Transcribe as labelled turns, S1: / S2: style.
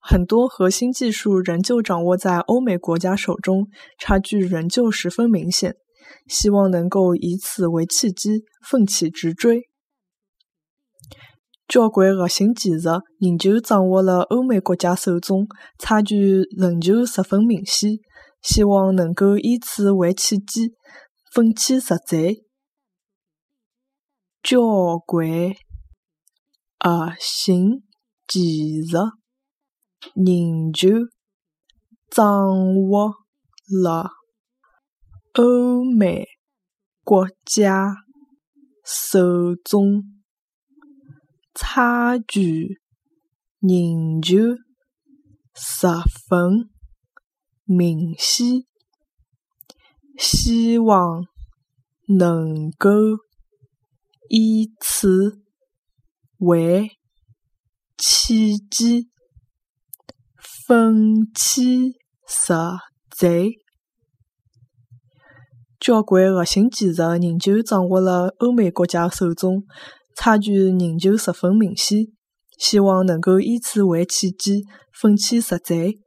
S1: 很多核心技术仍旧掌握在欧美国家手中，差距仍旧十分明显。希望能够以此为契机，奋起直追。交关核心技术仍旧掌握了欧美国家手中，差距仍旧十分明显。希望能够以此为契机，奋起直追。交关核心技术仍旧掌握了欧美国家手中，差距仍旧十分明显。希望能够以此为契机，奋起直追。交关核心技术仍旧掌握了欧美国家手中，差距仍旧十分明显。希望能够以此为契机，奋起直追。